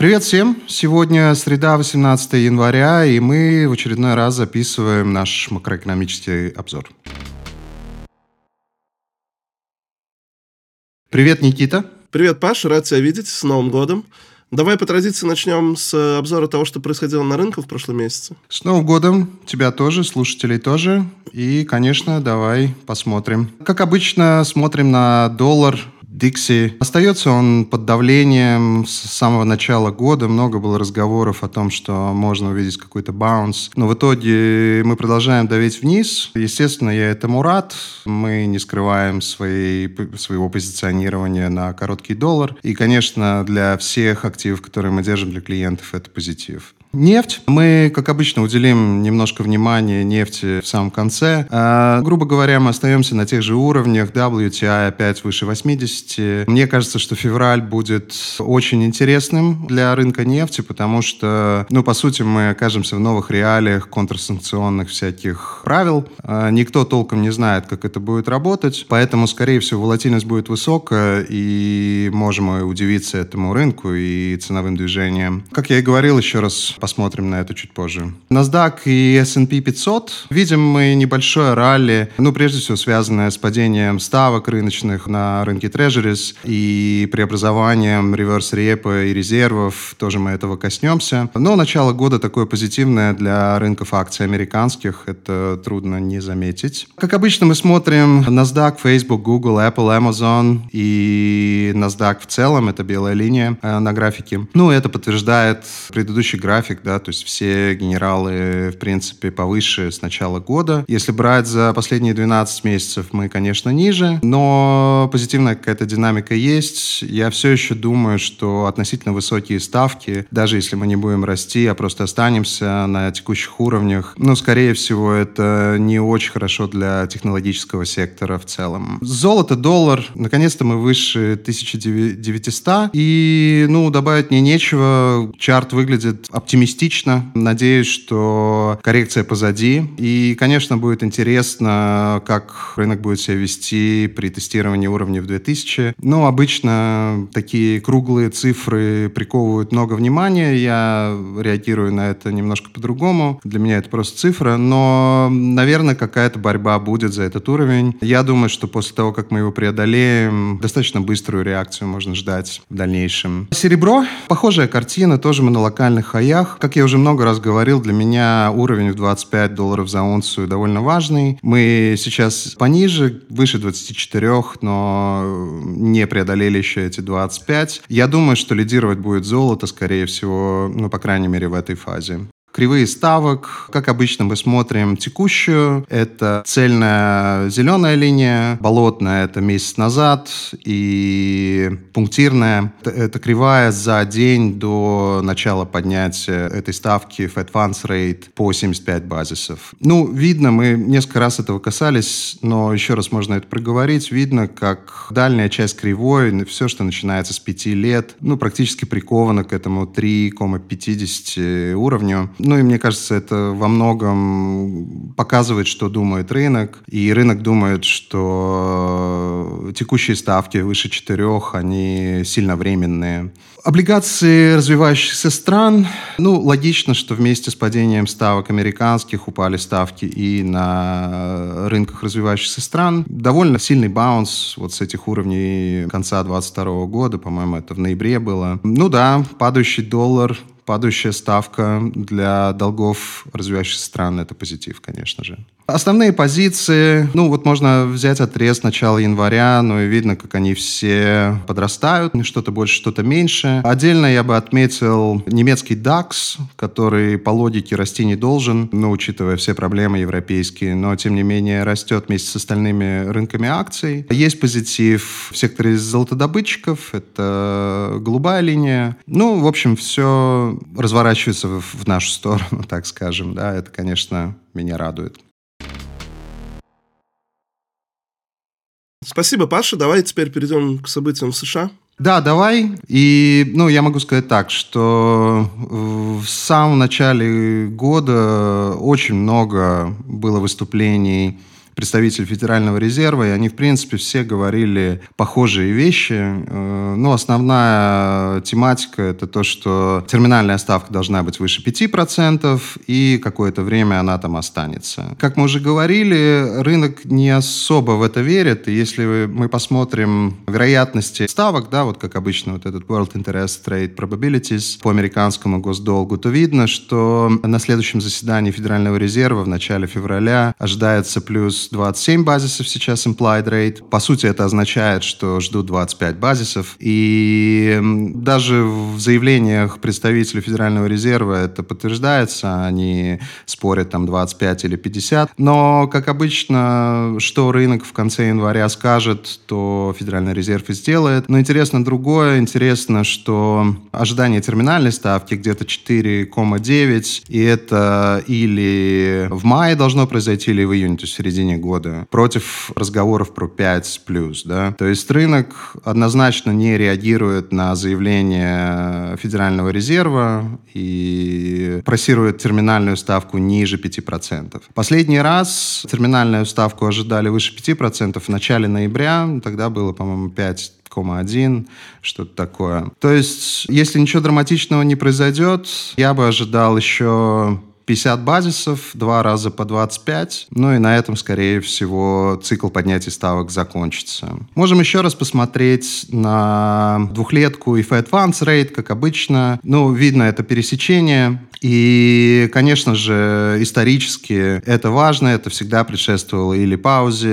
Привет всем! Сегодня среда, 18 января, и мы в очередной раз записываем наш макроэкономический обзор. Привет, Никита! Привет, Паша, рад тебя видеть, с Новым годом! Давай по традиции начнем с обзора того, что происходило на рынках в прошлом месяце. С Новым годом! Тебя тоже, слушателей тоже. И, конечно, давай посмотрим. Как обычно, смотрим на доллар, Дикси. Остается он под давлением с самого начала года. Много было разговоров о том, что можно увидеть какой-то баунс. Но в итоге мы продолжаем давить вниз. Естественно, я этому рад. Мы не скрываем своей, своего позиционирования на короткий доллар. И, конечно, для всех активов, которые мы держим для клиентов, это позитив. Нефть. Мы, как обычно, уделим немножко внимания нефти в самом конце. А, грубо говоря, мы остаемся на тех же уровнях. WTI опять выше 80. Мне кажется, что февраль будет очень интересным для рынка нефти, потому что, ну, по сути, мы окажемся в новых реалиях контрсанкционных всяких правил. А, никто толком не знает, как это будет работать, поэтому, скорее всего, волатильность будет высокая, и можем удивиться этому рынку и ценовым движениям. Как я и говорил, еще раз Посмотрим на это чуть позже. NASDAQ и S&P 500. Видим мы небольшое ралли, ну, прежде всего, связанное с падением ставок рыночных на рынке Treasuries и преобразованием реверс-репа и резервов. Тоже мы этого коснемся. Но начало года такое позитивное для рынков акций американских. Это трудно не заметить. Как обычно, мы смотрим NASDAQ, Facebook, Google, Apple, Amazon и NASDAQ в целом. Это белая линия э, на графике. Ну, это подтверждает предыдущий график график, да, то есть все генералы, в принципе, повыше с начала года. Если брать за последние 12 месяцев, мы, конечно, ниже, но позитивная какая-то динамика есть. Я все еще думаю, что относительно высокие ставки, даже если мы не будем расти, а просто останемся на текущих уровнях, ну, скорее всего, это не очень хорошо для технологического сектора в целом. Золото, доллар, наконец-то мы выше 1900, и, ну, добавить мне нечего, чарт выглядит оптимистично оптимистично. Надеюсь, что коррекция позади. И, конечно, будет интересно, как рынок будет себя вести при тестировании уровня в 2000. Но обычно такие круглые цифры приковывают много внимания. Я реагирую на это немножко по-другому. Для меня это просто цифра. Но, наверное, какая-то борьба будет за этот уровень. Я думаю, что после того, как мы его преодолеем, достаточно быструю реакцию можно ждать в дальнейшем. Серебро. Похожая картина. Тоже мы на локальных хаях рынках. Как я уже много раз говорил, для меня уровень в 25 долларов за унцию довольно важный. Мы сейчас пониже, выше 24, но не преодолели еще эти 25. Я думаю, что лидировать будет золото, скорее всего, ну, по крайней мере, в этой фазе. Кривые ставок, как обычно, мы смотрим текущую. Это цельная зеленая линия, болотная — это месяц назад, и пунктирная — это кривая за день до начала поднятия этой ставки Fed Funds Rate по 75 базисов. Ну, видно, мы несколько раз этого касались, но еще раз можно это проговорить. Видно, как дальняя часть кривой, все, что начинается с 5 лет, ну, практически приковано к этому 3,50 уровню. Ну и мне кажется, это во многом показывает, что думает рынок. И рынок думает, что текущие ставки выше четырех, они сильно временные. Облигации развивающихся стран. Ну, логично, что вместе с падением ставок американских упали ставки и на рынках развивающихся стран. Довольно сильный баунс вот с этих уровней конца 2022 года, по-моему, это в ноябре было. Ну да, падающий доллар, падающая ставка для долгов развивающихся стран – это позитив, конечно же. Основные позиции, ну вот можно взять отрез начала января, ну и видно, как они все подрастают, что-то больше, что-то меньше. Отдельно я бы отметил немецкий DAX, который по логике расти не должен, ну, учитывая все проблемы европейские, но тем не менее растет вместе с остальными рынками акций. Есть позитив в секторе золотодобытчиков, это голубая линия. Ну, в общем, все разворачивается в, в нашу сторону, так скажем, да, это, конечно, меня радует. Спасибо, Паша. Давай теперь перейдем к событиям в США. Да, давай. И, ну, я могу сказать так, что в самом начале года очень много было выступлений представитель Федерального резерва, и они, в принципе, все говорили похожие вещи. Э, ну, основная тематика – это то, что терминальная ставка должна быть выше 5%, и какое-то время она там останется. Как мы уже говорили, рынок не особо в это верит, и если мы посмотрим вероятности ставок, да, вот как обычно вот этот World Interest Rate Probabilities по американскому госдолгу, то видно, что на следующем заседании Федерального резерва в начале февраля ожидается плюс 27 базисов сейчас implied rate. По сути, это означает, что ждут 25 базисов. И даже в заявлениях представителей Федерального резерва это подтверждается. Они спорят там 25 или 50. Но, как обычно, что рынок в конце января скажет, то Федеральный резерв и сделает. Но интересно другое. Интересно, что ожидание терминальной ставки где-то 4,9. И это или в мае должно произойти, или в июне, то есть в середине года, против разговоров про 5 плюс, да. То есть рынок однозначно не реагирует на заявление Федерального резерва и просирует терминальную ставку ниже 5%. Последний раз терминальную ставку ожидали выше 5% в начале ноября, тогда было, по-моему, 5 1, что-то такое. То есть, если ничего драматичного не произойдет, я бы ожидал еще 50 базисов, два раза по 25. Ну и на этом, скорее всего, цикл поднятия ставок закончится. Можем еще раз посмотреть на двухлетку и Fed Funds Rate, как обычно. Ну, видно это пересечение. И, конечно же, исторически это важно, это всегда предшествовало или паузе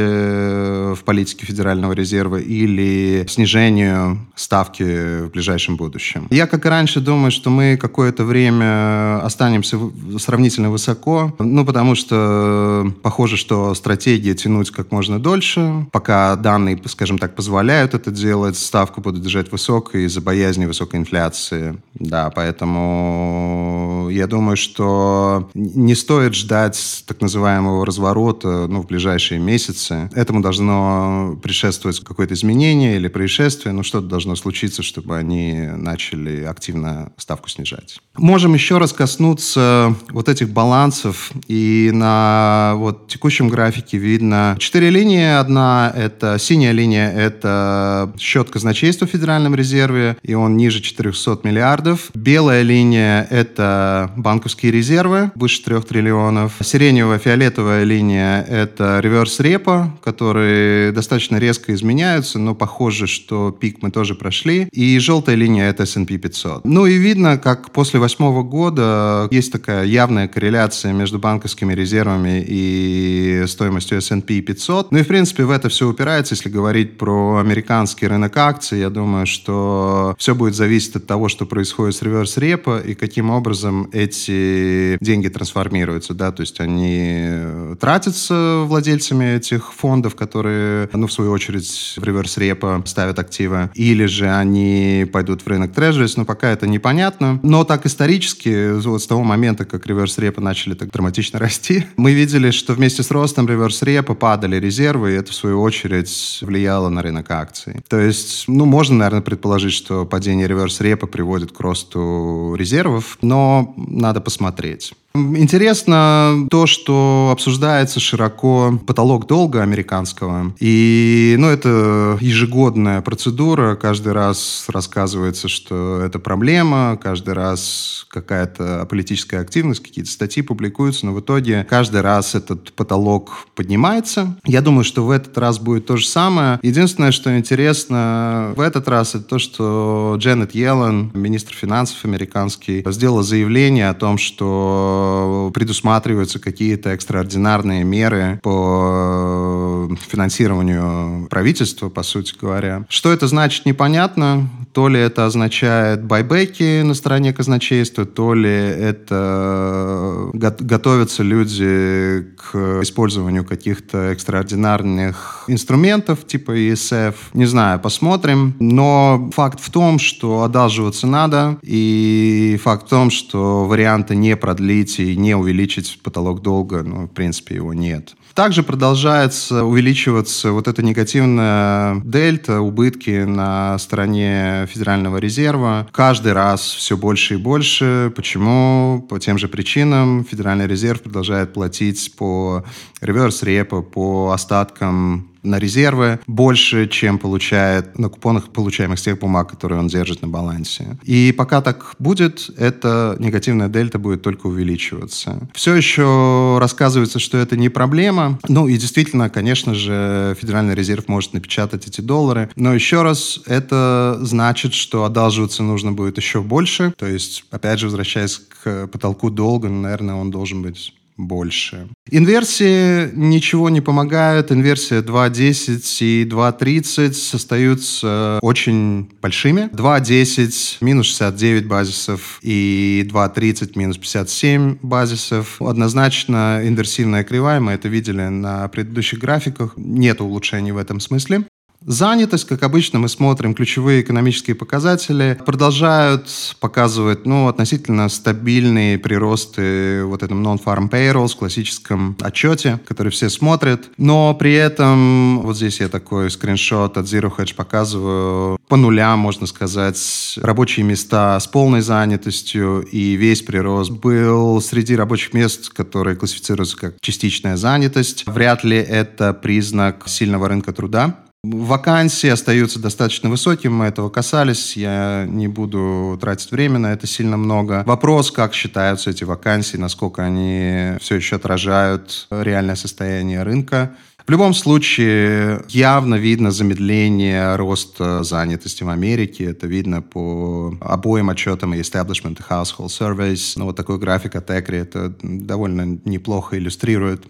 в политике Федерального резерва, или снижению ставки в ближайшем будущем. Я, как и раньше, думаю, что мы какое-то время останемся сравнительно высоко, ну, потому что похоже, что стратегия тянуть как можно дольше, пока данные, скажем так, позволяют это делать, ставку будут держать высокой из-за боязни высокой инфляции. Да, поэтому я думаю, что не стоит ждать так называемого разворота ну, в ближайшие месяцы. Этому должно предшествовать какое-то изменение или происшествие, ну что-то должно случиться, чтобы они начали активно ставку снижать. Можем еще раз коснуться вот этих балансов. И на вот текущем графике видно четыре линии. Одна — это синяя линия, это счет казначейства в Федеральном резерве, и он ниже 400 миллиардов. Белая линия — это банковские резервы, выше 3 триллионов. Сиреневая, фиолетовая линия – это реверс-репо, которые достаточно резко изменяются, но похоже, что пик мы тоже прошли. И желтая линия – это S&P 500. Ну и видно, как после восьмого года есть такая явная корреляция между банковскими резервами и стоимостью S&P 500. Ну и, в принципе, в это все упирается, если говорить про американский рынок акций. Я думаю, что все будет зависеть от того, что происходит с реверс-репо и каким образом эти деньги трансформируются, да, то есть они тратятся владельцами этих фондов, которые, ну, в свою очередь, в реверс-репо ставят активы, или же они пойдут в рынок трежерис, но пока это непонятно. Но так исторически, вот с того момента, как реверс-репо начали так драматично расти, мы видели, что вместе с ростом реверс-репо падали резервы, и это, в свою очередь, влияло на рынок акций. То есть, ну, можно, наверное, предположить, что падение реверс-репо приводит к росту резервов, но надо посмотреть. Интересно то, что обсуждается широко потолок долга американского. И, ну, это ежегодная процедура. Каждый раз рассказывается, что это проблема. Каждый раз какая-то политическая активность, какие-то статьи публикуются. Но в итоге каждый раз этот потолок поднимается. Я думаю, что в этот раз будет то же самое. Единственное, что интересно в этот раз, это то, что Дженнет Йеллен, министр финансов американский, сделала заявление о том, что предусматриваются какие-то экстраординарные меры по финансированию правительства, по сути говоря. Что это значит, непонятно. То ли это означает байбеки на стороне казначейства, то ли это готовятся люди к использованию каких-то экстраординарных инструментов типа ESF. Не знаю, посмотрим. Но факт в том, что одалживаться надо, и факт в том, что варианта не продлить и не увеличить потолок долга, ну, в принципе, его нет. Также продолжается увеличиваться вот эта негативная дельта, убытки на стороне Федерального резерва. Каждый раз все больше и больше. Почему? По тем же причинам. Федеральный резерв продолжает платить по реверс-репо, по остаткам на резервы больше, чем получает на купонах, получаемых с тех бумаг, которые он держит на балансе. И пока так будет, эта негативная дельта будет только увеличиваться. Все еще рассказывается, что это не проблема. Ну и действительно, конечно же, Федеральный резерв может напечатать эти доллары. Но еще раз, это значит, что одалживаться нужно будет еще больше. То есть, опять же, возвращаясь к потолку долга, наверное, он должен быть больше. Инверсии ничего не помогают. Инверсия 2.10 и 2.30 остаются очень большими. 2.10 минус 69 базисов и 2.30 минус 57 базисов. Однозначно инверсивная кривая, мы это видели на предыдущих графиках. Нет улучшений в этом смысле. Занятость, как обычно, мы смотрим ключевые экономические показатели, продолжают показывать ну, относительно стабильные приросты вот этом non-farm payrolls в классическом отчете, который все смотрят. Но при этом, вот здесь я такой скриншот от Zero Hedge показываю, по нулям, можно сказать, рабочие места с полной занятостью, и весь прирост был среди рабочих мест, которые классифицируются как частичная занятость. Вряд ли это признак сильного рынка труда. Вакансии остаются достаточно высокими, мы этого касались, я не буду тратить время на это сильно много. Вопрос, как считаются эти вакансии, насколько они все еще отражают реальное состояние рынка. В любом случае, явно видно замедление роста занятости в Америке. Это видно по обоим отчетам и Establishment и Household Surveys. Ну, вот такой график от ECRI это довольно неплохо иллюстрирует.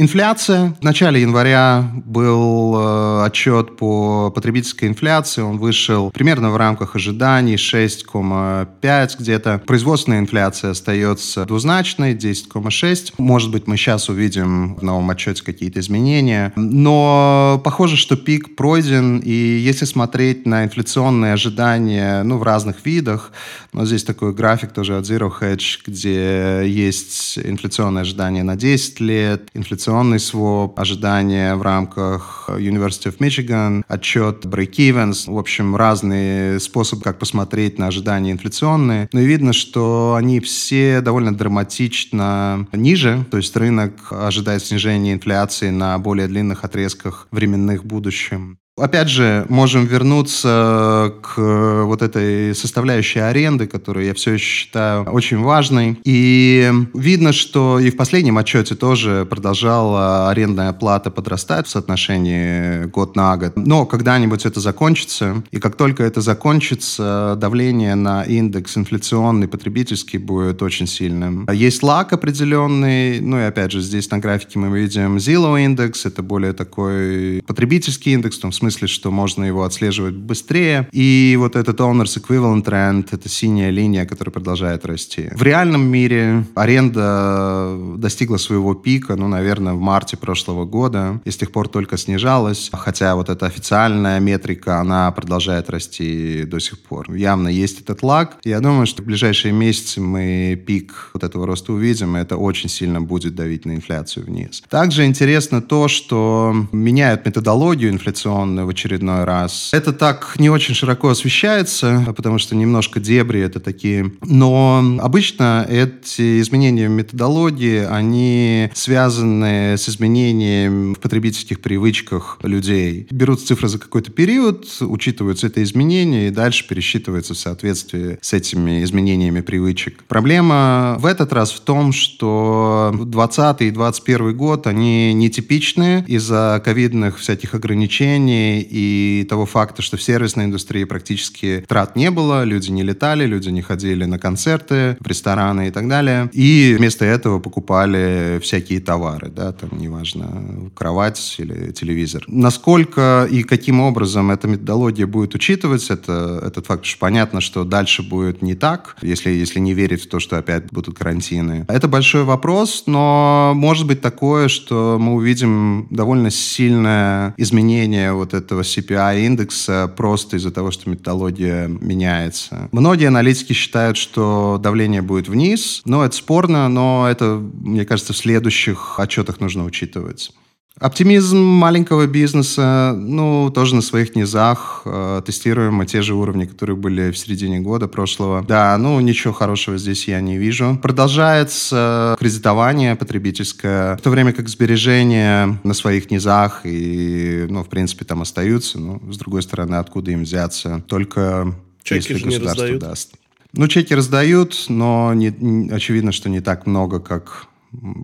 Инфляция. В начале января был э, отчет по потребительской инфляции. Он вышел примерно в рамках ожиданий 6,5 где-то. Производственная инфляция остается двузначной, 10,6. Может быть, мы сейчас увидим в новом отчете какие-то изменения. Но похоже, что пик пройден. И если смотреть на инфляционные ожидания ну, в разных видах, но здесь такой график тоже от Zero Hedge, где есть инфляционные ожидания на 10 лет, инфляционные инвестиционный своп, ожидания в рамках University of Michigan, отчет break-evens, в общем, разные способы, как посмотреть на ожидания инфляционные. Но и видно, что они все довольно драматично ниже, то есть рынок ожидает снижения инфляции на более длинных отрезках временных в будущем. Опять же, можем вернуться к вот этой составляющей аренды, которую я все еще считаю очень важной. И видно, что и в последнем отчете тоже продолжала арендная плата подрастать в соотношении год на год. Но когда-нибудь это закончится, и как только это закончится, давление на индекс инфляционный, потребительский будет очень сильным. Есть лак определенный, ну и опять же, здесь на графике мы видим Zillow индекс, это более такой потребительский индекс, в том смысле, смысле, что можно его отслеживать быстрее. И вот этот Owners Equivalent Trend — это синяя линия, которая продолжает расти. В реальном мире аренда достигла своего пика, ну, наверное, в марте прошлого года, и с тех пор только снижалась. Хотя вот эта официальная метрика, она продолжает расти до сих пор. Явно есть этот лаг. Я думаю, что в ближайшие месяцы мы пик вот этого роста увидим, и это очень сильно будет давить на инфляцию вниз. Также интересно то, что меняют методологию инфляционную сделаны в очередной раз. Это так не очень широко освещается, потому что немножко дебри это такие. Но обычно эти изменения в методологии, они связаны с изменением в потребительских привычках людей. Берут цифры за какой-то период, учитываются это изменения и дальше пересчитывается в соответствии с этими изменениями привычек. Проблема в этот раз в том, что 2020 и 2021 год, они нетипичные из-за ковидных всяких ограничений и того факта, что в сервисной индустрии практически трат не было, люди не летали, люди не ходили на концерты, в рестораны и так далее. И вместо этого покупали всякие товары, да, там, неважно, кровать или телевизор. Насколько и каким образом эта методология будет учитываться, это, этот факт, что понятно, что дальше будет не так, если, если не верить в то, что опять будут карантины. Это большой вопрос, но может быть такое, что мы увидим довольно сильное изменение вот этого CPI-индекса просто из-за того, что методология меняется. Многие аналитики считают, что давление будет вниз, но это спорно, но это, мне кажется, в следующих отчетах нужно учитывать. Оптимизм маленького бизнеса, ну, тоже на своих низах. Э, тестируем мы те же уровни, которые были в середине года прошлого. Да, ну, ничего хорошего здесь я не вижу. Продолжается кредитование потребительское, в то время как сбережения на своих низах и, ну, в принципе, там остаются. Ну, с другой стороны, откуда им взяться? Только Чеки если государство даст. Ну, чеки раздают, но не, очевидно, что не так много, как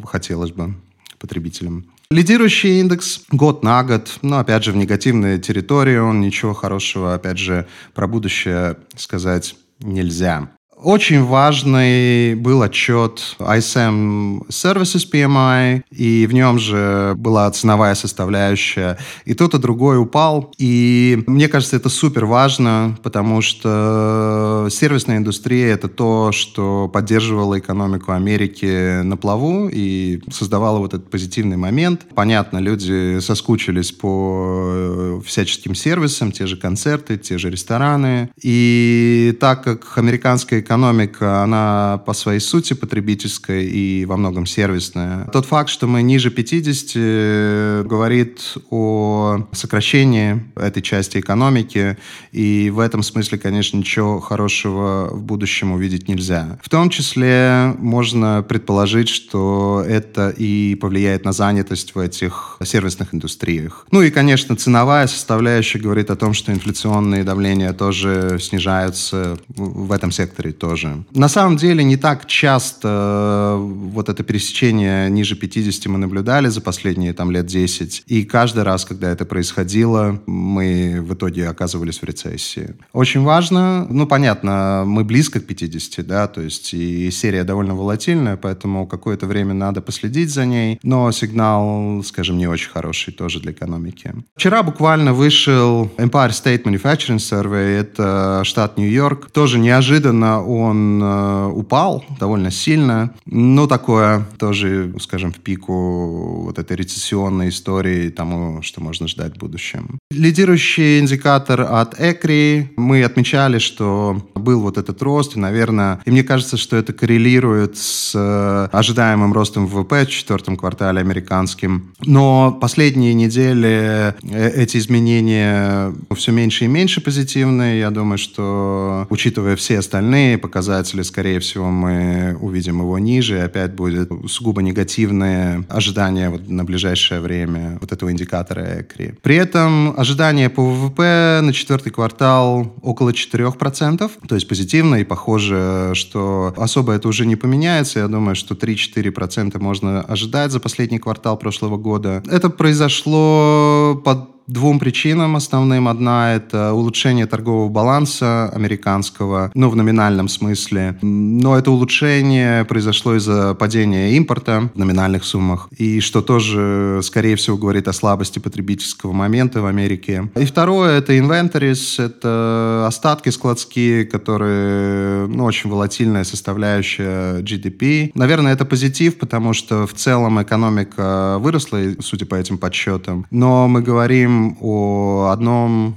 хотелось бы потребителям. Лидирующий индекс год на год, но опять же в негативной территории, он ничего хорошего, опять же, про будущее сказать нельзя. Очень важный был отчет ISM Services PMI, и в нем же была ценовая составляющая. И тот, и другой упал. И мне кажется, это супер важно, потому что сервисная индустрия — это то, что поддерживало экономику Америки на плаву и создавало вот этот позитивный момент. Понятно, люди соскучились по всяческим сервисам, те же концерты, те же рестораны. И так как американская экономика экономика, она по своей сути потребительская и во многом сервисная. Тот факт, что мы ниже 50, э, говорит о сокращении этой части экономики, и в этом смысле, конечно, ничего хорошего в будущем увидеть нельзя. В том числе можно предположить, что это и повлияет на занятость в этих сервисных индустриях. Ну и, конечно, ценовая составляющая говорит о том, что инфляционные давления тоже снижаются в этом секторе тоже. На самом деле не так часто э, вот это пересечение ниже 50 мы наблюдали за последние там лет 10. И каждый раз, когда это происходило, мы в итоге оказывались в рецессии. Очень важно, ну понятно, мы близко к 50, да, то есть и серия довольно волатильная, поэтому какое-то время надо последить за ней, но сигнал, скажем, не очень хороший тоже для экономики. Вчера буквально вышел Empire State Manufacturing Survey, это штат Нью-Йорк. Тоже неожиданно он э, упал довольно сильно. Ну, такое тоже, скажем, в пику вот этой рецессионной истории тому, что можно ждать в будущем. Лидирующий индикатор от ECRI. Мы отмечали, что был вот этот рост, и, наверное, и мне кажется, что это коррелирует с э, ожидаемым ростом ВВП в четвертом квартале американским. Но последние недели э, эти изменения все меньше и меньше позитивные. Я думаю, что, учитывая все остальные показатели, скорее всего, мы увидим его ниже, опять будет сугубо негативное ожидание вот на ближайшее время вот этого индикатора ЭКРИ. При этом ожидание по ВВП на четвертый квартал около 4%, то есть позитивно, и похоже, что особо это уже не поменяется. Я думаю, что 3-4% можно ожидать за последний квартал прошлого года. Это произошло под двум причинам основным. Одна — это улучшение торгового баланса американского, ну, в номинальном смысле. Но это улучшение произошло из-за падения импорта в номинальных суммах, и что тоже, скорее всего, говорит о слабости потребительского момента в Америке. И второе — это inventories, это остатки складские, которые, ну, очень волатильная составляющая GDP. Наверное, это позитив, потому что в целом экономика выросла, судя по этим подсчетам. Но мы говорим говорим о одном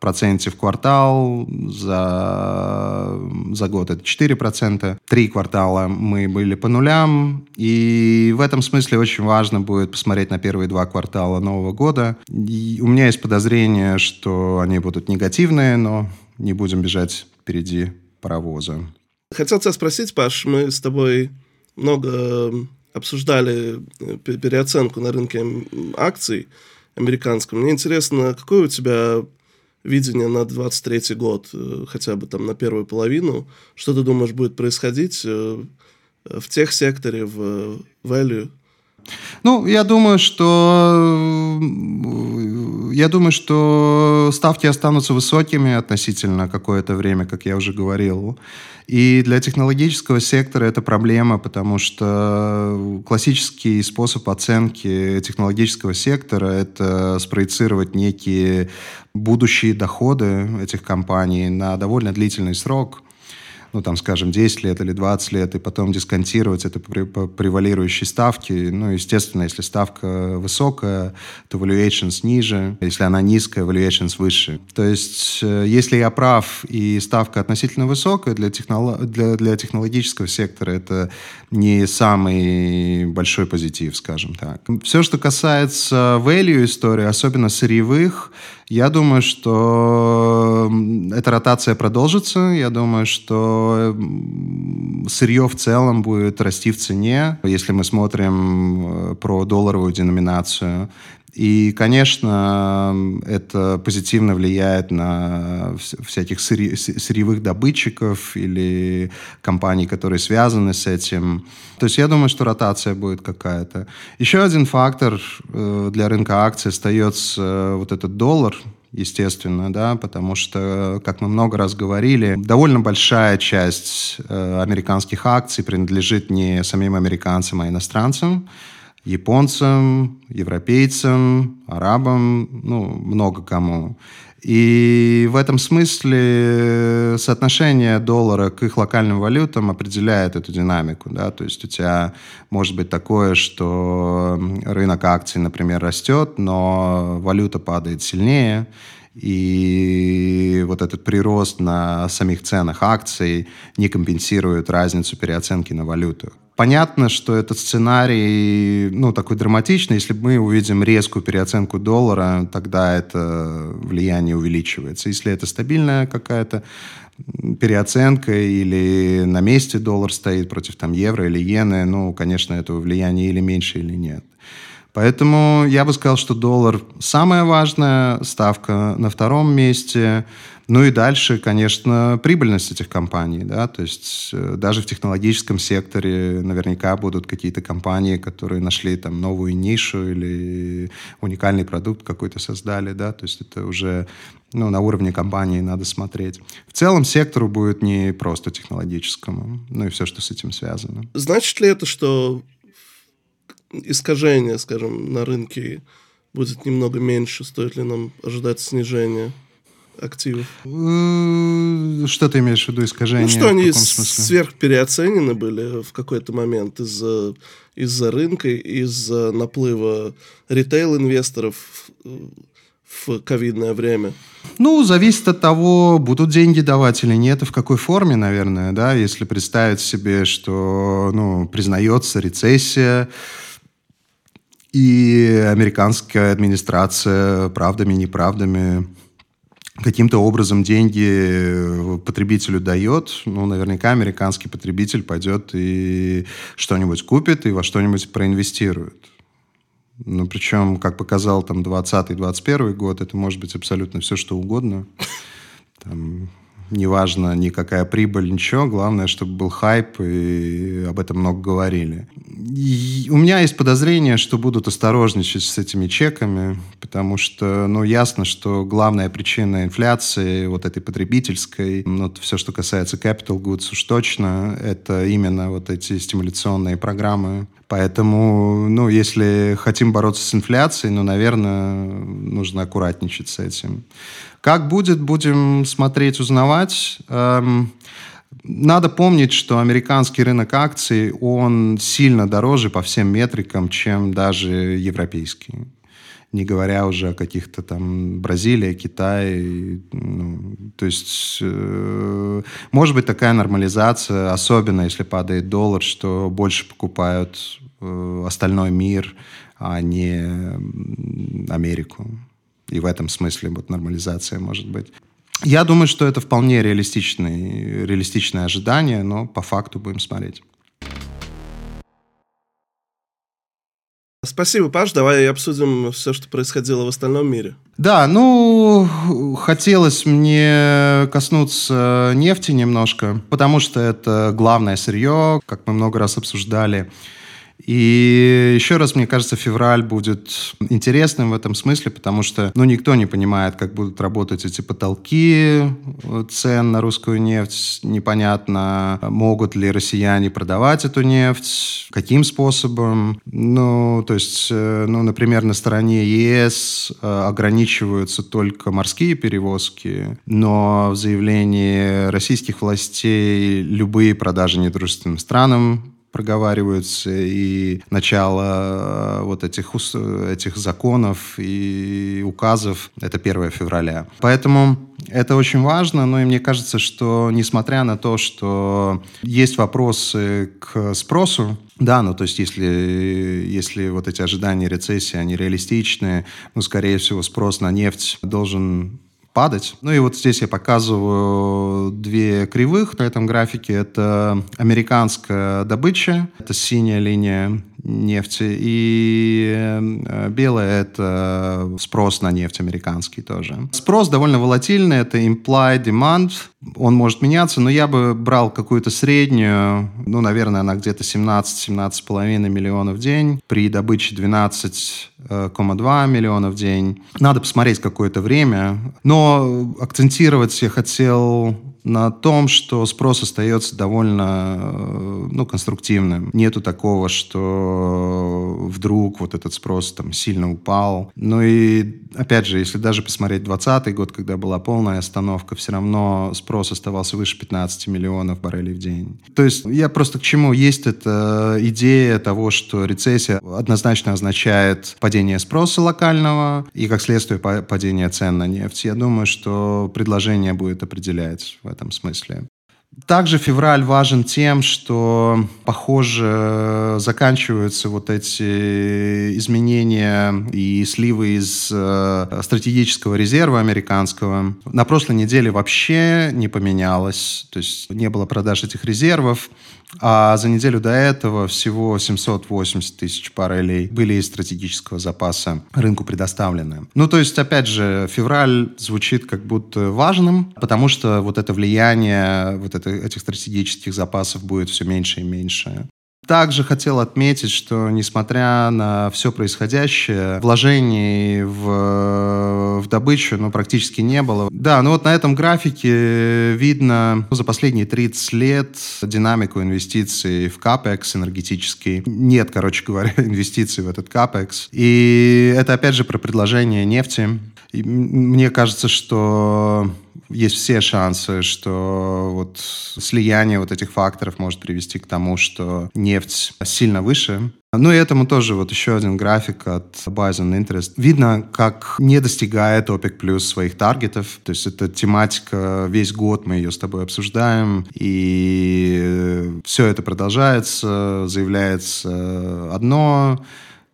проценте в квартал, за, за год это 4%. Три квартала мы были по нулям, и в этом смысле очень важно будет посмотреть на первые два квартала Нового года. И у меня есть подозрение, что они будут негативные, но не будем бежать впереди паровоза. Хотел тебя спросить, Паш, мы с тобой много обсуждали э, переоценку на рынке акций американском. Мне интересно, какое у тебя видение на 23 год, э, хотя бы там на первую половину? Что ты думаешь будет происходить э, в тех секторе, в value? Ну, я думаю, что я думаю, что ставки останутся высокими относительно какое-то время, как я уже говорил. И для технологического сектора это проблема, потому что классический способ оценки технологического сектора – это спроецировать некие будущие доходы этих компаний на довольно длительный срок – ну, там, скажем, 10 лет или 20 лет, и потом дисконтировать это по, по превалирующей ставке. Ну, естественно, если ставка высокая, то valuations ниже. Если она низкая, valuations выше. То есть, э, если я прав и ставка относительно высокая, для, техноло... для, для технологического сектора это не самый большой позитив, скажем так. Все, что касается value истории, особенно сырьевых, я думаю, что эта ротация продолжится. Я думаю, что сырье в целом будет расти в цене, если мы смотрим э, про долларовую деноминацию. И, конечно, это позитивно влияет на всяких сырьевых добытчиков или компаний, которые связаны с этим. То есть я думаю, что ротация будет какая-то. Еще один фактор э, для рынка акций остается вот этот доллар, естественно, да, потому что, как мы много раз говорили, довольно большая часть э, американских акций принадлежит не самим американцам, а иностранцам японцам, европейцам, арабам, ну, много кому. И в этом смысле соотношение доллара к их локальным валютам определяет эту динамику. Да? То есть у тебя может быть такое, что рынок акций, например, растет, но валюта падает сильнее, и вот этот прирост на самих ценах акций не компенсирует разницу переоценки на валюту. Понятно, что этот сценарий, ну, такой драматичный. Если мы увидим резкую переоценку доллара, тогда это влияние увеличивается. Если это стабильная какая-то переоценка или на месте доллар стоит против там евро или иены, ну, конечно, этого влияния или меньше, или нет. Поэтому я бы сказал, что доллар самая важная ставка на втором месте. Ну и дальше, конечно, прибыльность этих компаний. Да? То есть э, даже в технологическом секторе наверняка будут какие-то компании, которые нашли там новую нишу или уникальный продукт какой-то создали. Да? То есть это уже ну, на уровне компании надо смотреть. В целом сектору будет не просто технологическому, ну и все, что с этим связано. Значит ли это, что искажение, скажем, на рынке будет немного меньше? Стоит ли нам ожидать снижения? Активов. Что ты имеешь в виду искажение? Ну, что они сверхпереоценены были в какой-то момент из-за из рынка, из-за наплыва ритейл-инвесторов в ковидное время? Ну, зависит от того, будут деньги давать или нет, и в какой форме, наверное, да, если представить себе, что, ну, признается рецессия, и американская администрация правдами, неправдами каким-то образом деньги э, потребителю дает, ну, наверняка американский потребитель пойдет и что-нибудь купит и во что-нибудь проинвестирует. Ну, причем, как показал там 20-21 год, это может быть абсолютно все, что угодно. Там, неважно никакая прибыль, ничего, главное, чтобы был хайп, и об этом много говорили. И у меня есть подозрение, что будут осторожничать с этими чеками, потому что, ну, ясно, что главная причина инфляции, вот этой потребительской, ну, все, что касается capital goods уж точно, это именно вот эти стимуляционные программы. Поэтому, ну, если хотим бороться с инфляцией, ну, наверное, нужно аккуратничать с этим. Как будет, будем смотреть, узнавать. Эм, надо помнить, что американский рынок акций, он сильно дороже по всем метрикам, чем даже европейский. Не говоря уже о каких-то там Бразилии, Китае. Ну, то есть, э, может быть, такая нормализация, особенно если падает доллар, что больше покупают э, остальной мир, а не Америку. И в этом смысле вот нормализация может быть. Я думаю, что это вполне реалистичное, реалистичное ожидание, но по факту будем смотреть. Спасибо, Паш. Давай обсудим все, что происходило в остальном мире. Да, ну, хотелось мне коснуться нефти немножко, потому что это главное сырье, как мы много раз обсуждали. И еще раз, мне кажется, февраль будет интересным в этом смысле, потому что, ну, никто не понимает, как будут работать эти потолки цен на русскую нефть. Непонятно, могут ли россияне продавать эту нефть, каким способом. Ну, то есть, э, ну, например, на стороне ЕС э, ограничиваются только морские перевозки, но в заявлении российских властей любые продажи недружественным странам проговариваются, и начало э, вот этих, этих законов и указов — это 1 февраля. Поэтому это очень важно, но и мне кажется, что несмотря на то, что есть вопросы к спросу, да, ну то есть если, если вот эти ожидания рецессии, они реалистичны, ну скорее всего спрос на нефть должен падать. Ну и вот здесь я показываю две кривых на этом графике. Это американская добыча, это синяя линия нефти, и э, белая — это спрос на нефть американский тоже. Спрос довольно волатильный, это implied demand, он может меняться, но я бы брал какую-то среднюю, ну, наверное, она где-то 17-17,5 миллионов в день, при добыче 12,2 миллиона в день. Надо посмотреть какое-то время, но акцентировать я хотел на том, что спрос остается довольно э, ну, конструктивным. Нету такого, что вдруг вот этот спрос там сильно упал. Ну и, опять же, если даже посмотреть 2020 год, когда была полная остановка, все равно спрос оставался выше 15 миллионов баррелей в день. То есть я просто к чему? Есть эта идея того, что рецессия однозначно означает падение спроса локального и, как следствие, падение цен на нефть. Я думаю, что предложение будет определять в этом смысле. Также февраль важен тем, что, похоже, заканчиваются вот эти изменения и сливы из э, стратегического резерва американского. На прошлой неделе вообще не поменялось, то есть не было продаж этих резервов. А за неделю до этого всего 780 тысяч баррелей были из стратегического запаса рынку предоставлены. Ну, то есть, опять же, февраль звучит как будто важным, потому что вот это влияние вот это, этих стратегических запасов будет все меньше и меньше. Также хотел отметить, что несмотря на все происходящее, вложений в, в добычу ну, практически не было. Да, ну вот на этом графике видно за последние 30 лет динамику инвестиций в капекс энергетический. Нет, короче говоря, инвестиций в этот капекс. И это опять же про предложение нефти. И мне кажется, что есть все шансы, что вот слияние вот этих факторов может привести к тому, что нефть сильно выше. Ну и этому тоже вот еще один график от Buys on Interest. Видно, как не достигает OPEC плюс своих таргетов. То есть это тематика, весь год мы ее с тобой обсуждаем, и все это продолжается, заявляется одно,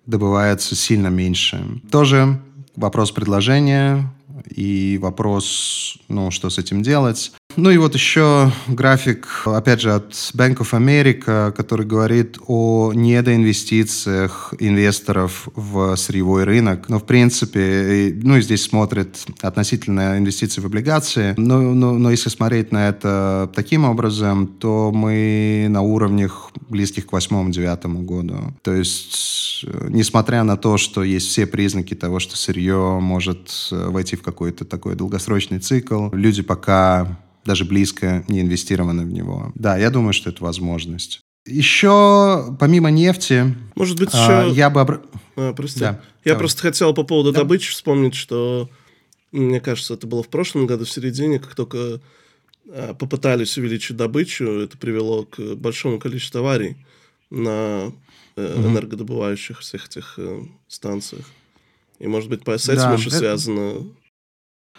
добывается сильно меньше. Тоже вопрос предложения, и вопрос, ну, что с этим делать. Ну и вот еще график, опять же, от Bank of America, который говорит о недоинвестициях инвесторов в сырьевой рынок. Но, в принципе, ну и здесь смотрят относительно инвестиций в облигации. Но, но, но если смотреть на это таким образом, то мы на уровнях близких к восьмому-девятому году. То есть, несмотря на то, что есть все признаки того, что сырье может войти в какой-то такой долгосрочный цикл, люди пока даже близко не инвестированы в него. Да, я думаю, что это возможность. Еще, помимо нефти... Может быть, еще... А, я бы... Обр... А, прости. Да, я давай. просто хотел по поводу да. добычи вспомнить, что, мне кажется, это было в прошлом году, в середине, как только а, попытались увеличить добычу, это привело к большому количеству аварий на э, энергодобывающих всех этих э, станциях. И, может быть, с этим Да, еще это- связано с-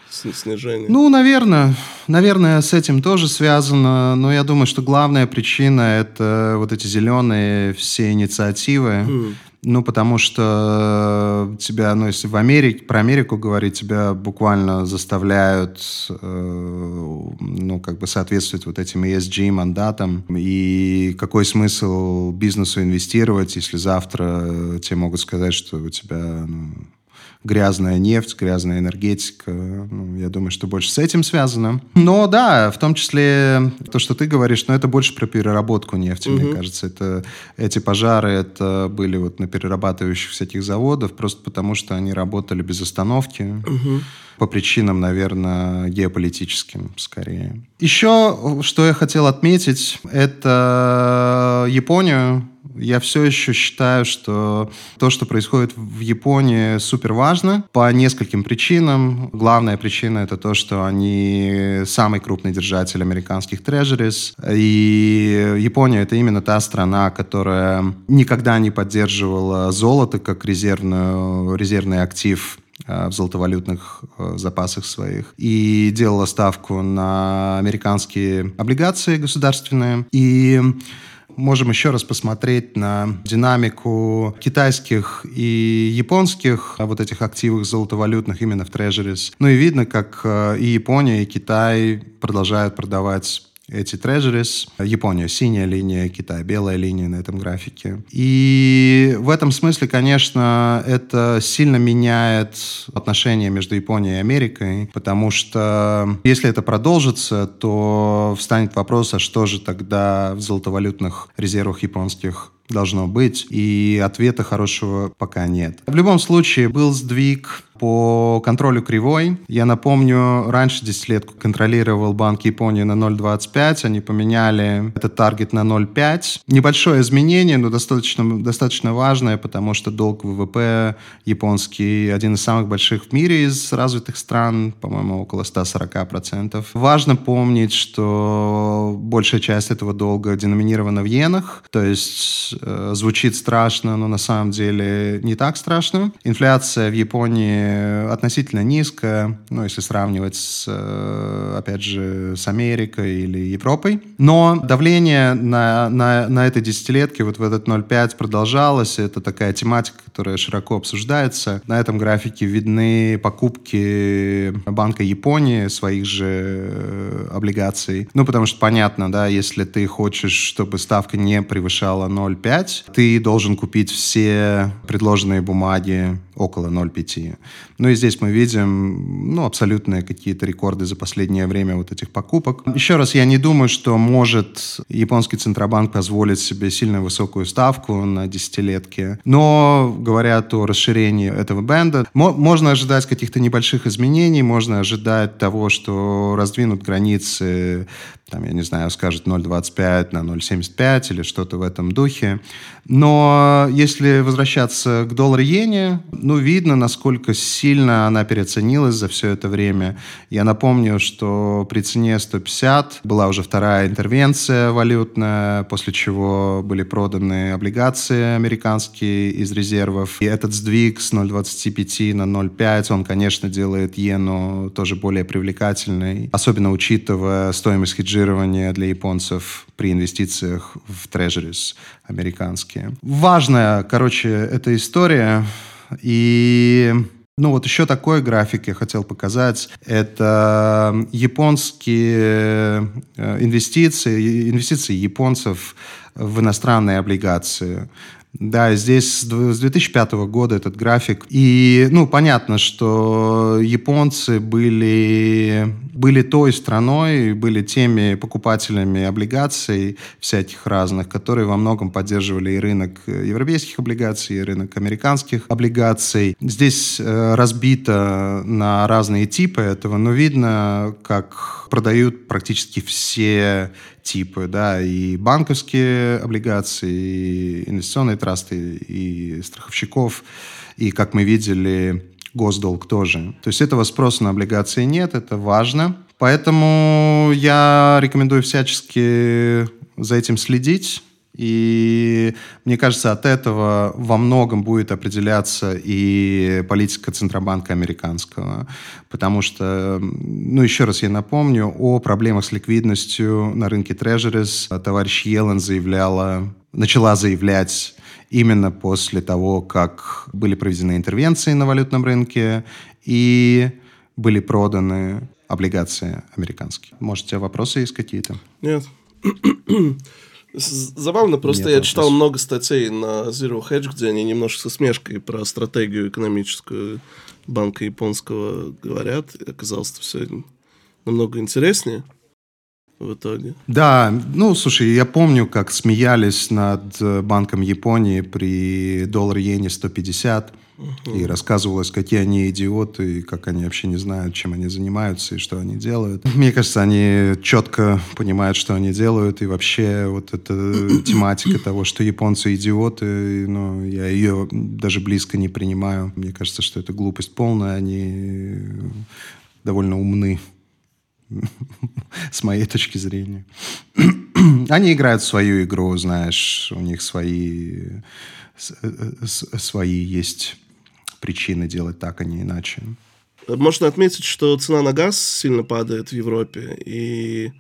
снижение. Ну, наверное, наверное, с этим тоже связано, но я думаю, что главная причина это вот эти зеленые все инициативы. М, Ну, потому что тебя, ну, если в Америке, про Америку говорить, тебя буквально заставляют, э, ну, как бы соответствовать вот этим ESG мандатам. И какой смысл бизнесу инвестировать, если завтра тебе могут сказать, что у тебя, ну, грязная нефть, грязная энергетика. Ну, я думаю, что больше с этим связано. Но да, в том числе то, что ты говоришь, но это больше про переработку нефти, мне Мгм. кажется. Это, эти пожары это были вот на перерабатывающих всяких заводах, просто потому что они работали без остановки. мгм. По причинам, наверное, геополитическим скорее. Еще, что я хотел отметить, это Японию. Я все еще считаю, что то, что происходит в Японии, супер важно по нескольким причинам. Главная причина это то, что они самый крупный держатель американских трежерис. И Япония это именно та страна, которая никогда не поддерживала золото как резервный актив э, в золотовалютных э, запасах своих и делала ставку на американские облигации государственные. И можем еще раз посмотреть на динамику китайских и японских а, вот этих активов золотовалютных именно в трежерис. Ну и видно, как э, и Япония, и Китай продолжают продавать эти трежерис. Япония синяя линия, Китай белая линия на этом графике. И в этом смысле, конечно, это сильно меняет отношения между Японией и Америкой, потому что если это продолжится, то встанет вопрос, а что же тогда в золотовалютных резервах японских должно быть, и ответа хорошего пока нет. В любом случае, был сдвиг по контролю кривой. Я напомню, раньше 10 лет контролировал Банк Японии на 0,25, они поменяли этот таргет на 0,5. Небольшое изменение, но достаточно, достаточно важное, потому что долг ВВП японский один из самых больших в мире из развитых стран, по-моему, около 140%. Важно помнить, что большая часть этого долга деноминирована в иенах, то есть э, звучит страшно, но на самом деле не так страшно. Инфляция в Японии относительно низкая, ну, если сравнивать с, э, опять же, с Америкой или Европой. Но давление на, на, на этой десятилетке, вот в этот 0,5 продолжалось. Это такая тематика, которая широко обсуждается. На этом графике видны покупки Банка Японии своих же э, облигаций. Ну, потому что понятно, да, если ты хочешь, чтобы ставка не превышала 0,5, ты должен купить все предложенные бумаги около 0,5. Ну и здесь мы видим ну, абсолютные какие-то рекорды за последнее время вот этих покупок. Еще раз, я не думаю, что может японский Центробанк позволить себе сильно высокую ставку на десятилетки. Но говорят о расширении этого бенда. Мо- можно ожидать каких-то небольших изменений, можно ожидать того, что раздвинут границы, там, я не знаю, скажут 0,25 на 0,75 или что-то в этом духе. Но если возвращаться к доллар-иене, ну, видно, насколько сильно она переоценилась за все это время. Я напомню, что при цене 150 была уже вторая интервенция валютная, после чего были проданы облигации американские из резервов. И этот сдвиг с 0,25 на 0,5, он, конечно, делает иену тоже более привлекательной, особенно учитывая стоимость хеджирования для японцев при инвестициях в трежерис американские. Важная, короче, эта история. И ну вот еще такой график я хотел показать. Это японские э, инвестиции, инвестиции японцев в иностранные облигации. Да, здесь с 2005 года этот график. И, ну, понятно, что японцы были, были той страной, были теми покупателями облигаций всяких разных, которые во многом поддерживали и рынок европейских облигаций, и рынок американских облигаций. Здесь э, разбито на разные типы этого, но видно, как продают практически все типы, да, и банковские облигации, и инвестиционные трасты, и страховщиков, и, как мы видели, госдолг тоже. То есть этого спроса на облигации нет, это важно. Поэтому я рекомендую всячески за этим следить И мне кажется, от этого во многом будет определяться и политика Центробанка американского. Потому что, ну, еще раз я напомню, о проблемах с ликвидностью на рынке Treasuries товарищ Йеллен заявляла, начала заявлять именно после того, как были проведены интервенции на валютном рынке и были проданы облигации американские. Может, у тебя вопросы есть какие-то? Нет. Забавно, просто Нет, я вопрос. читал много статей на Zero Hedge, где они немножко со смешкой про стратегию экономическую банка японского говорят. И оказалось, что все намного интереснее в итоге. Да, ну, слушай, я помню, как смеялись над э, Банком Японии при доллар-иене 150, и рассказывалось, какие они идиоты, и как они вообще не знают, чем они занимаются и что они делают. Мне кажется, они четко понимают, что они делают, и вообще вот эта тематика того, что японцы идиоты, ну, я ее даже близко не принимаю. Мне кажется, что это глупость полная, они довольно умны с моей точки зрения. Они играют свою игру, знаешь, у них свои, свои есть причины делать так, а не иначе. Можно отметить, что цена на газ сильно падает в Европе. И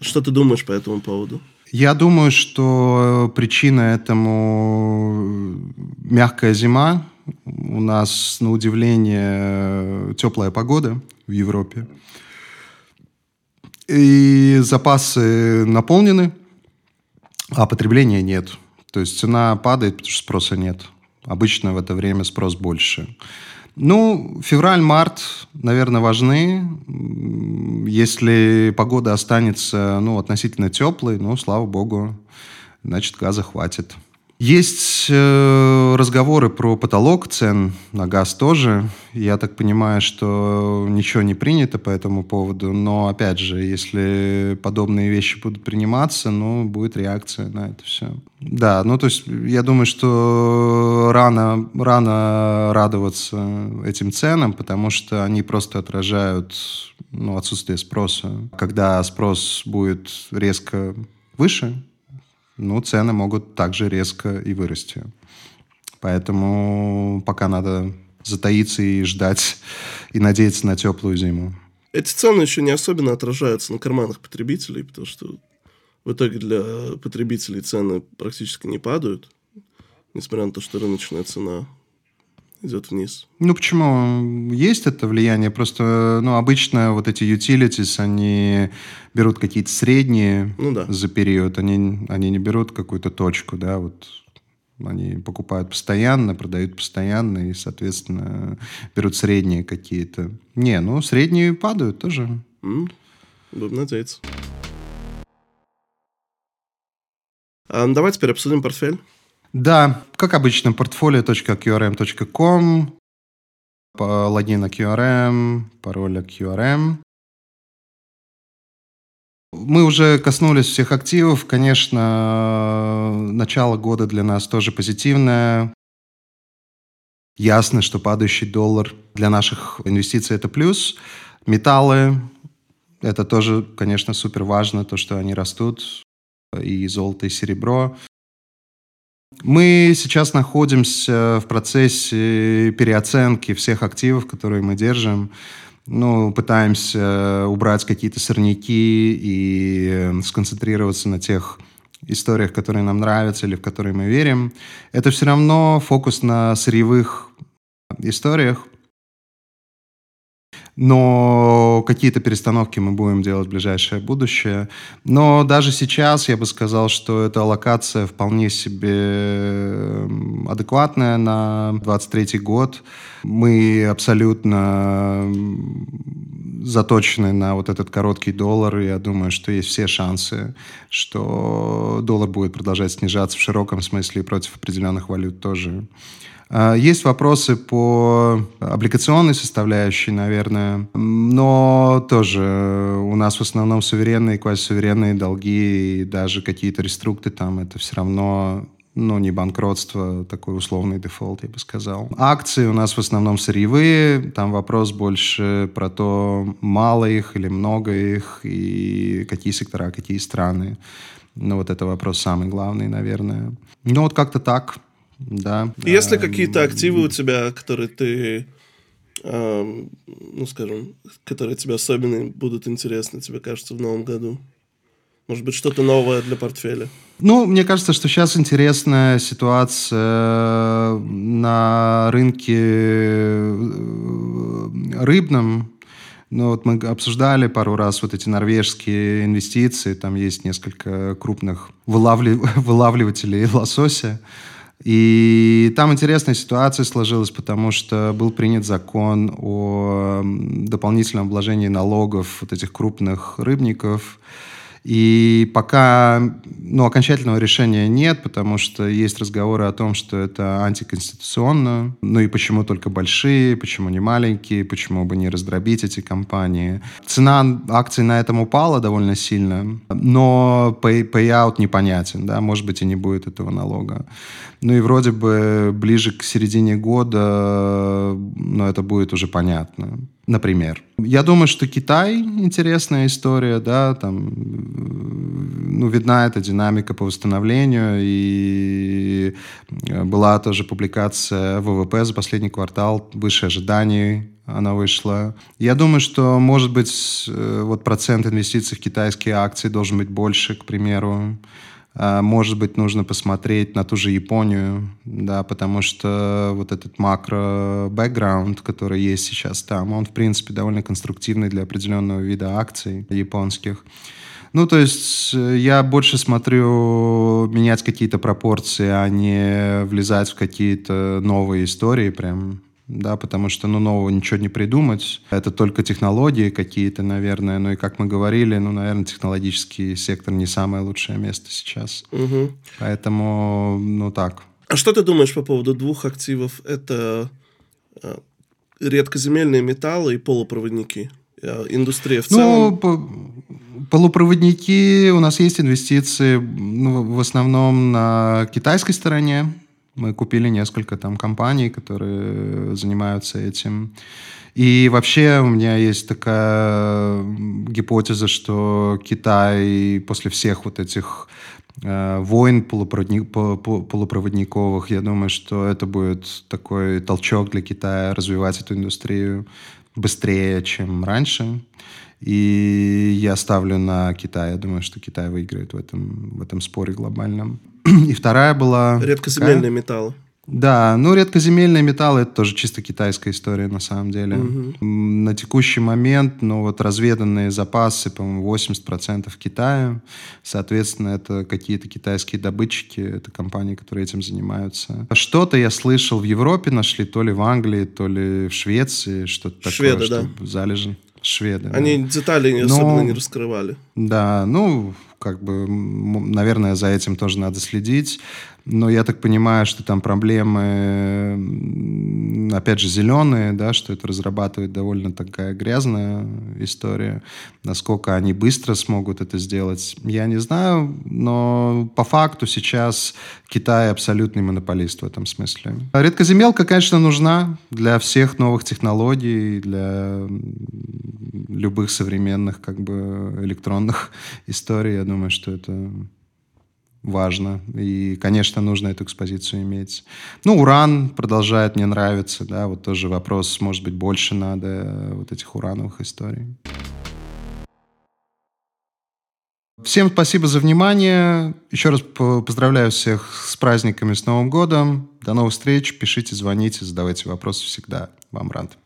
что ты думаешь по этому поводу? Я думаю, что причина этому мягкая зима. У нас, на удивление, теплая погода в Европе и запасы наполнены, а потребления нет. То есть цена падает, потому что спроса нет. Обычно в это время спрос больше. Ну, февраль-март, наверное, важны. Если погода останется ну, относительно теплой, ну, слава богу, значит, газа хватит. Есть э, разговоры про потолок цен на газ тоже. Я так понимаю, что ничего не принято по этому поводу. Но, опять же, если подобные вещи будут приниматься, ну, будет реакция на это все. Да, ну, то есть я думаю, что рано, рано радоваться этим ценам, потому что они просто отражают ну, отсутствие спроса. Когда спрос будет резко выше, ну, цены могут также резко и вырасти. Поэтому пока надо затаиться и ждать, и надеяться на теплую зиму. Эти цены еще не особенно отражаются на карманах потребителей, потому что в итоге для потребителей цены практически не падают, несмотря на то, что рыночная цена идет вниз. Ну, почему? Есть это влияние, просто, ну, обычно вот эти utilities, они берут какие-то средние ну, да. за период, они, они не берут какую-то точку, да, вот они покупают постоянно, продают постоянно и, соответственно, берут средние какие-то. Не, ну, средние падают тоже. Mm. Будем надеяться. А, ну, давай теперь обсудим портфель. Да, как обычно, portfolio.qrm.com, логина QRM, пароля QRM. Мы уже коснулись всех активов. Конечно, начало года для нас тоже позитивное. Ясно, что падающий доллар для наших инвестиций это плюс. Металлы – это тоже, конечно, супер важно, то, что они растут. И золото, и серебро. Мы сейчас находимся в процессе переоценки всех активов, которые мы держим. Ну, пытаемся убрать какие-то сорняки и сконцентрироваться на тех историях, которые нам нравятся или в которые мы верим. Это все равно фокус на сырьевых историях, но какие-то перестановки мы будем делать в ближайшее будущее. Но даже сейчас я бы сказал, что эта локация вполне себе адекватная на 23 год. Мы абсолютно заточены на вот этот короткий доллар, и я думаю, что есть все шансы, что доллар будет продолжать снижаться в широком смысле и против определенных валют тоже. А, есть вопросы по облигационной составляющей, наверное, но тоже у нас в основном суверенные, квазисуверенные долги и даже какие-то реструкты там, это все равно ну, не банкротство, такой условный дефолт, я бы сказал. Акции у нас в основном сырьевые, там вопрос больше про то, мало их или много их, и какие сектора, какие страны. Ну, вот это вопрос самый главный, наверное. Ну, вот как-то так, да. Есть ли какие-то активы у тебя, которые ты, э, ну, скажем, которые тебе особенно будут интересны, тебе кажется, в новом году? Может быть, что-то новое для портфеля? Ну, мне кажется, что сейчас интересная ситуация на рынке э, рыбном. Ну, вот мы обсуждали пару раз вот эти норвежские инвестиции. Там есть несколько крупных вылавли... вылавливателей лосося. И там интересная ситуация сложилась, потому что был принят закон о дополнительном обложении налогов вот этих крупных рыбников. И пока ну, окончательного решения нет, потому что есть разговоры о том, что это антиконституционно. Ну и почему только большие, почему не маленькие, почему бы не раздробить эти компании. Цена акций на этом упала довольно сильно, но pay, payout непонятен, да, может быть и не будет этого налога. Ну и вроде бы ближе к середине года, ну это будет уже понятно например. Я думаю, что Китай интересная история, да, там, ну, видна эта динамика по восстановлению, и была тоже публикация ВВП за последний квартал, выше ожиданий она вышла. Я думаю, что, может быть, э, вот процент инвестиций в китайские акции должен быть больше, к примеру. А, может быть, нужно посмотреть на ту же Японию, да, потому что вот этот макро-бэкграунд, который есть сейчас там, он, в принципе, довольно конструктивный для определенного вида акций японских. Ну, то есть э, я больше смотрю менять какие-то пропорции, а не влезать в какие-то новые истории прям да, потому что, ну, нового ничего не придумать. Это только технологии какие-то, наверное. Ну и, как мы говорили, ну, наверное, технологический сектор не самое лучшее место сейчас. Угу. Поэтому, ну, так. А что ты думаешь по поводу двух активов? Это э, редкоземельные металлы и полупроводники? Э, индустрия в целом? Ну, полупроводники, у нас есть инвестиции ну, в основном на китайской стороне. Мы купили несколько там компаний, которые занимаются этим. И вообще у меня есть такая гипотеза, что Китай после всех вот этих э, войн полупроводник, полупроводниковых, я думаю, что это будет такой толчок для Китая развивать эту индустрию быстрее, чем раньше. И я ставлю на Китай. Я думаю, что Китай выиграет в этом, в этом споре глобальном. И вторая была... Редкоземельные какая? металлы. Да, ну редкоземельные металлы это тоже чисто китайская история на самом деле. Угу. На текущий момент, ну вот разведанные запасы, по-моему, 80% Китая. Соответственно, это какие-то китайские добытчики, это компании, которые этим занимаются. Что-то я слышал в Европе нашли, то ли в Англии, то ли в Швеции, что-то такое, Шведы, что да. залежи. Шведы. Они да. детали Но... особенно не раскрывали. Да, ну, как бы, наверное, за этим тоже надо следить. Но я так понимаю, что там проблемы, опять же, зеленые, да, что это разрабатывает довольно такая грязная история. Насколько они быстро смогут это сделать, я не знаю. Но по факту сейчас Китай абсолютный монополист в этом смысле. Редкоземелка, конечно, нужна для всех новых технологий, для любых современных как бы электронных историй. Я думаю, что это важно. И, конечно, нужно эту экспозицию иметь. Ну, уран продолжает мне нравиться, да, вот тоже вопрос, может быть, больше надо э, вот этих урановых историй. Всем спасибо за внимание. Еще раз поздравляю всех с праздниками, с Новым годом. До новых встреч. Пишите, звоните, задавайте вопросы всегда. Вам рад.